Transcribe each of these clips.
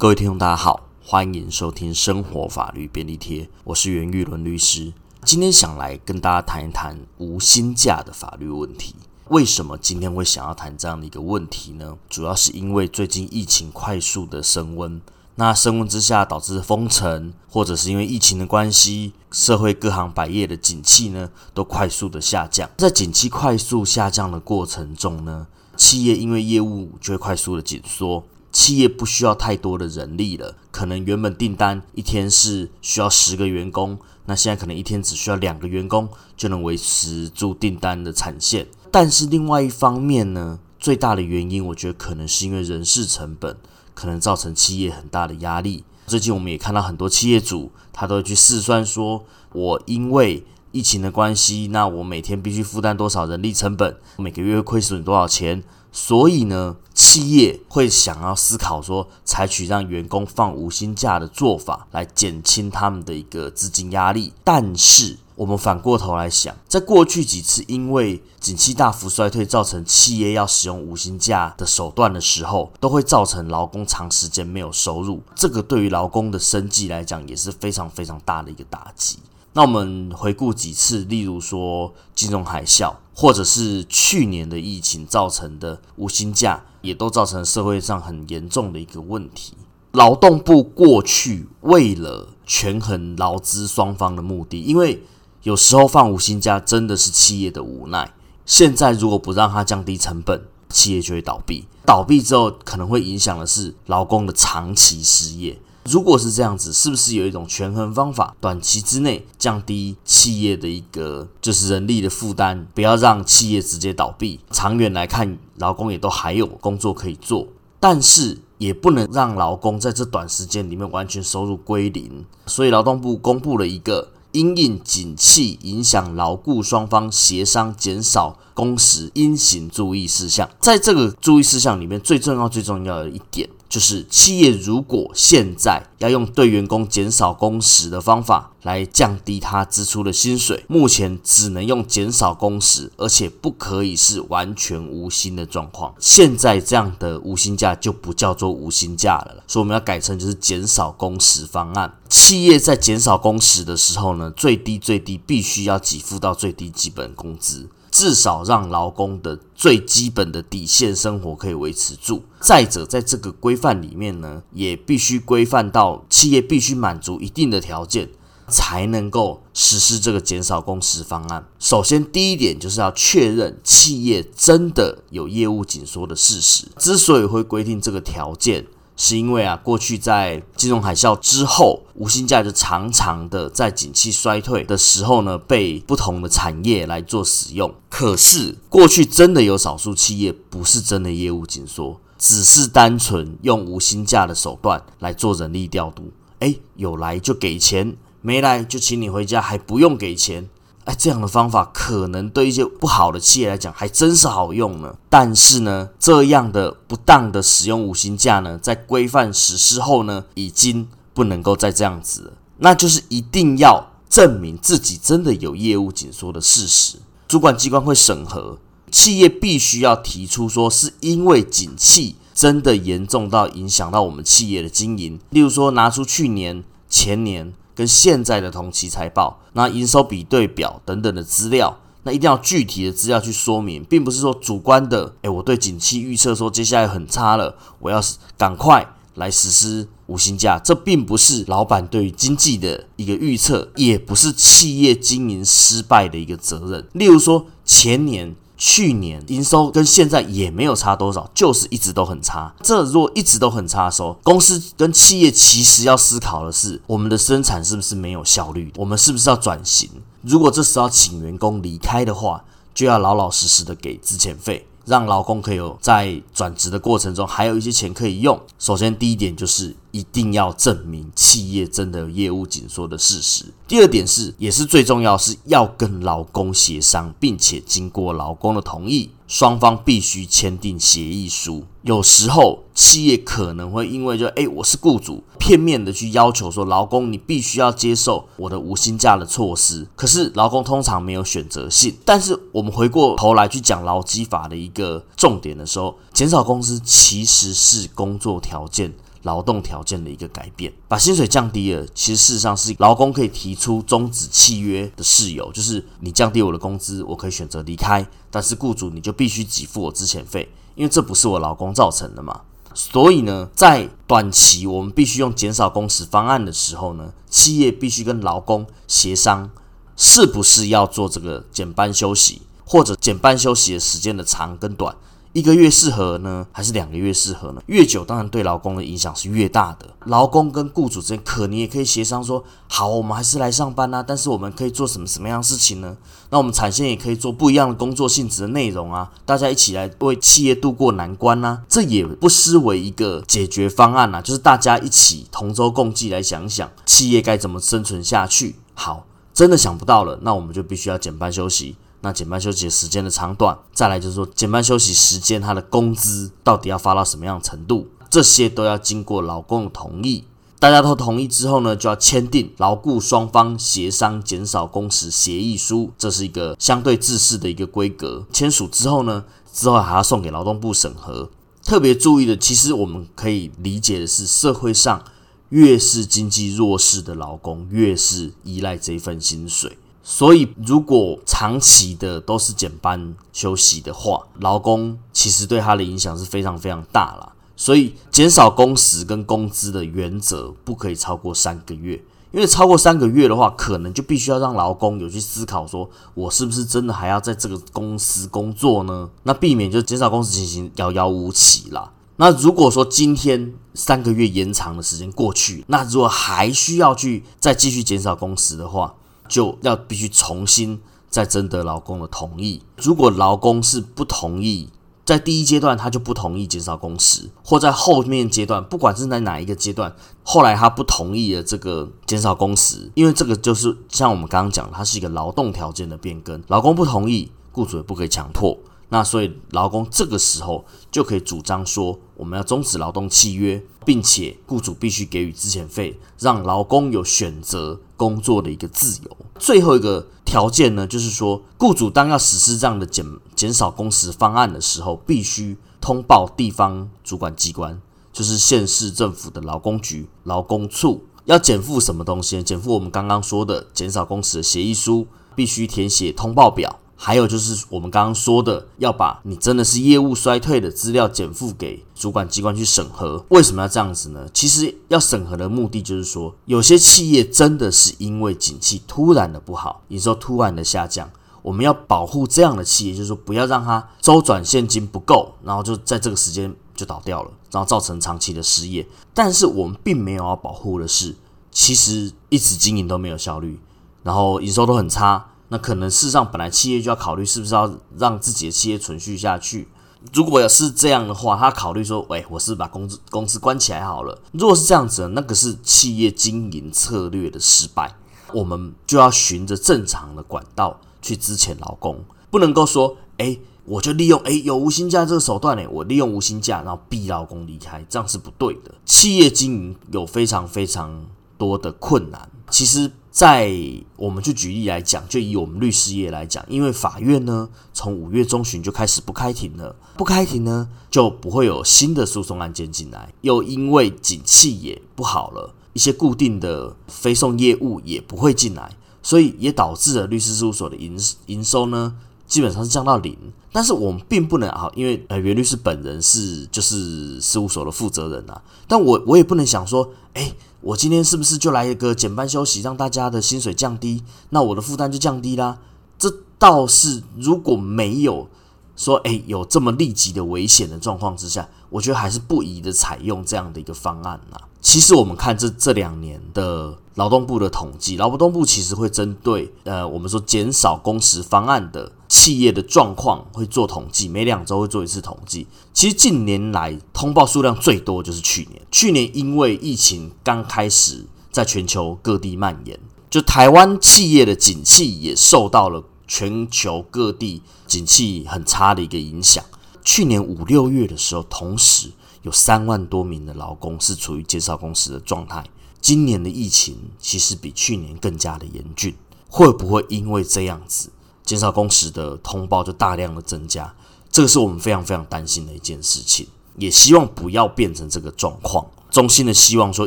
各位听众，大家好，欢迎收听生活法律便利贴，我是袁玉伦律师。今天想来跟大家谈一谈无薪假的法律问题。为什么今天会想要谈这样的一个问题呢？主要是因为最近疫情快速的升温，那升温之下导致封城，或者是因为疫情的关系，社会各行百业的景气呢都快速的下降。在景气快速下降的过程中呢，企业因为业务就会快速的紧缩。企业不需要太多的人力了，可能原本订单一天是需要十个员工，那现在可能一天只需要两个员工就能维持住订单的产线。但是另外一方面呢，最大的原因我觉得可能是因为人事成本可能造成企业很大的压力。最近我们也看到很多企业主他都会去试算说，我因为疫情的关系，那我每天必须负担多少人力成本，每个月亏损多少钱。所以呢，企业会想要思考说，采取让员工放无薪假的做法，来减轻他们的一个资金压力。但是，我们反过头来想，在过去几次因为景气大幅衰退，造成企业要使用无薪假的手段的时候，都会造成劳工长时间没有收入。这个对于劳工的生计来讲，也是非常非常大的一个打击。那我们回顾几次，例如说金融海啸，或者是去年的疫情造成的无薪假，也都造成社会上很严重的一个问题。劳动部过去为了权衡劳资双方的目的，因为有时候放无薪假真的是企业的无奈。现在如果不让它降低成本，企业就会倒闭。倒闭之后，可能会影响的是劳工的长期失业。如果是这样子，是不是有一种权衡方法，短期之内降低企业的一个就是人力的负担，不要让企业直接倒闭？长远来看，劳工也都还有工作可以做，但是也不能让劳工在这短时间里面完全收入归零。所以劳动部公布了一个因应景气影响劳雇双方协商减少工时应行注意事项，在这个注意事项里面，最重要最重要的一点。就是企业如果现在要用对员工减少工时的方法来降低他支出的薪水，目前只能用减少工时，而且不可以是完全无薪的状况。现在这样的无薪假就不叫做无薪假了，所以我们要改成就是减少工时方案。企业在减少工时的时候呢，最低最低必须要给付到最低基本工资。至少让劳工的最基本的底线生活可以维持住。再者，在这个规范里面呢，也必须规范到企业必须满足一定的条件，才能够实施这个减少工时方案。首先，第一点就是要确认企业真的有业务紧缩的事实。之所以会规定这个条件。是因为啊，过去在金融海啸之后，无薪假就常常的在景气衰退的时候呢，被不同的产业来做使用。可是过去真的有少数企业不是真的业务紧缩，只是单纯用无薪假的手段来做人力调度。诶，有来就给钱，没来就请你回家，还不用给钱。这样的方法可能对一些不好的企业来讲还真是好用呢。但是呢，这样的不当的使用五星价呢，在规范实施后呢，已经不能够再这样子了。那就是一定要证明自己真的有业务紧缩的事实，主管机关会审核，企业必须要提出说是因为景气真的严重到影响到我们企业的经营，例如说拿出去年、前年。跟现在的同期财报、那营收比对表等等的资料，那一定要具体的资料去说明，并不是说主观的。诶，我对景气预测说接下来很差了，我要赶快来实施无薪假，这并不是老板对于经济的一个预测，也不是企业经营失败的一个责任。例如说前年。去年营收跟现在也没有差多少，就是一直都很差。这如果一直都很差的时候，公司跟企业其实要思考的是，我们的生产是不是没有效率？我们是不是要转型？如果这时候请员工离开的话，就要老老实实的给资遣费。让老公可以有在转职的过程中还有一些钱可以用。首先，第一点就是一定要证明企业真的有业务紧缩的事实。第二点是，也是最重要，是要跟老公协商，并且经过老公的同意。双方必须签订协议书。有时候企业可能会因为就诶，我是雇主，片面的去要求说劳工你必须要接受我的无薪假的措施。可是劳工通常没有选择性。但是我们回过头来去讲劳基法的一个重点的时候，减少工资其实是工作条件劳动条件的一个改变，把薪水降低了。其实事实上是劳工可以提出终止契约的事由，就是你降低我的工资，我可以选择离开，但是雇主你就必须给付我资遣费，因为这不是我劳工造成的嘛。所以呢，在短期我们必须用减少工时方案的时候呢，企业必须跟劳工协商，是不是要做这个减班休息，或者减班休息的时间的长跟短。一个月适合呢，还是两个月适合呢？越久当然对劳工的影响是越大的。劳工跟雇主之间，可能也可以协商说，好，我们还是来上班啊，但是我们可以做什么什么样的事情呢？那我们产线也可以做不一样的工作性质的内容啊，大家一起来为企业渡过难关啊，这也不失为一个解决方案啊，就是大家一起同舟共济来想想企业该怎么生存下去。好，真的想不到了，那我们就必须要减班休息。那减班休息时间的长短，再来就是说减班休息时间，他的工资到底要发到什么样的程度，这些都要经过劳工的同意。大家都同意之后呢，就要签订劳雇双方协商减少工时协议书，这是一个相对制式的一个规格。签署之后呢，之后还要送给劳动部审核。特别注意的，其实我们可以理解的是，社会上越是经济弱势的劳工，越是依赖这份薪水。所以，如果长期的都是减班休息的话，劳工其实对他的影响是非常非常大了。所以，减少工时跟工资的原则不可以超过三个月，因为超过三个月的话，可能就必须要让劳工有去思考，说我是不是真的还要在这个公司工作呢？那避免就减少工时情形遥遥无期啦。那如果说今天三个月延长的时间过去，那如果还需要去再继续减少工时的话，就要必须重新再征得劳工的同意。如果劳工是不同意，在第一阶段他就不同意减少工时，或在后面阶段，不管是在哪一个阶段，后来他不同意了这个减少工时，因为这个就是像我们刚刚讲，它是一个劳动条件的变更，劳工不同意，雇主也不可以强迫。那所以劳工这个时候就可以主张说，我们要终止劳动契约，并且雇主必须给予资遣费，让劳工有选择工作的一个自由。最后一个条件呢，就是说，雇主当要实施这样的减减少工时方案的时候，必须通报地方主管机关，就是县市政府的劳工局、劳工处，要减负什么东西？减负我们刚刚说的减少工时的协议书，必须填写通报表。还有就是我们刚刚说的，要把你真的是业务衰退的资料减负给主管机关去审核。为什么要这样子呢？其实要审核的目的就是说，有些企业真的是因为景气突然的不好，营收突然的下降，我们要保护这样的企业，就是说不要让它周转现金不够，然后就在这个时间就倒掉了，然后造成长期的失业。但是我们并没有要保护的是，其实一直经营都没有效率，然后营收都很差。那可能事实上，本来企业就要考虑是不是要让自己的企业存续下去。如果要是这样的话，他考虑说：“喂，我是把公司公司关起来好了。”如果是这样子，那个是企业经营策略的失败。我们就要循着正常的管道去支遣劳工，不能够说：“哎，我就利用哎有无薪假这个手段呢，我利用无薪假然后逼劳工离开，这样是不对的。企业经营有非常非常多的困难，其实。在我们就举例来讲，就以我们律师业来讲，因为法院呢从五月中旬就开始不开庭了，不开庭呢就不会有新的诉讼案件进来，又因为景气也不好了，一些固定的非讼业务也不会进来，所以也导致了律师事务所的营营收呢基本上是降到零。但是我们并不能啊，因为呃袁律师本人是就是事务所的负责人啊，但我我也不能想说，哎。我今天是不是就来一个减班休息，让大家的薪水降低，那我的负担就降低啦？这倒是如果没有说，诶有这么立即的危险的状况之下，我觉得还是不宜的采用这样的一个方案呐。其实我们看这这两年的劳动部的统计，劳动部其实会针对呃我们说减少工时方案的企业的状况会做统计，每两周会做一次统计。其实近年来通报数量最多就是去年，去年因为疫情刚开始在全球各地蔓延，就台湾企业的景气也受到了全球各地景气很差的一个影响。去年五六月的时候，同时。有三万多名的劳工是处于减少工时的状态。今年的疫情其实比去年更加的严峻，会不会因为这样子减少工时的通报就大量的增加？这个是我们非常非常担心的一件事情，也希望不要变成这个状况。衷心的希望说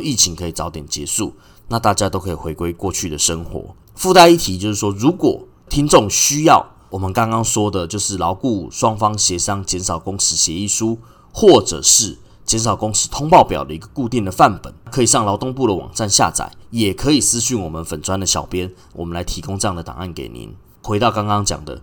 疫情可以早点结束，那大家都可以回归过去的生活。附带一提就是说，如果听众需要我们刚刚说的，就是劳雇双方协商减少工时协议书，或者是减少工时通报表的一个固定的范本，可以上劳动部的网站下载，也可以私讯我们粉砖的小编，我们来提供这样的档案给您。回到刚刚讲的，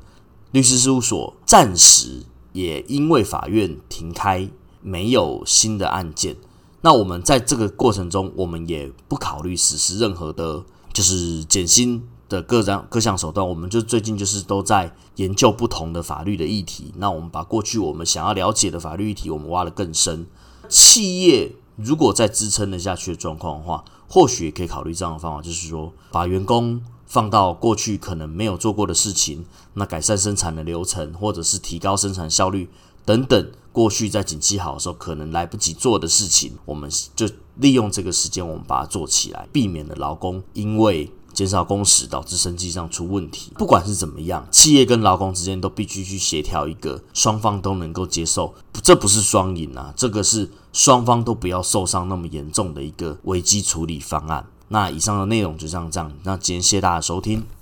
律师事务所暂时也因为法院停开，没有新的案件。那我们在这个过程中，我们也不考虑实施任何的，就是减薪的各项各项手段。我们就最近就是都在研究不同的法律的议题。那我们把过去我们想要了解的法律议题，我们挖得更深。企业如果再支撑得下去的状况的话，或许也可以考虑这样的方法，就是说把员工放到过去可能没有做过的事情，那改善生产的流程，或者是提高生产效率等等。过去在景气好的时候可能来不及做的事情，我们就利用这个时间，我们把它做起来，避免了劳工因为减少工时导致生计上出问题。不管是怎么样，企业跟劳工之间都必须去协调一个双方都能够接受，这不是双赢啊，这个是双方都不要受伤那么严重的一个危机处理方案。那以上的内容就像这样，那今天谢谢大家收听。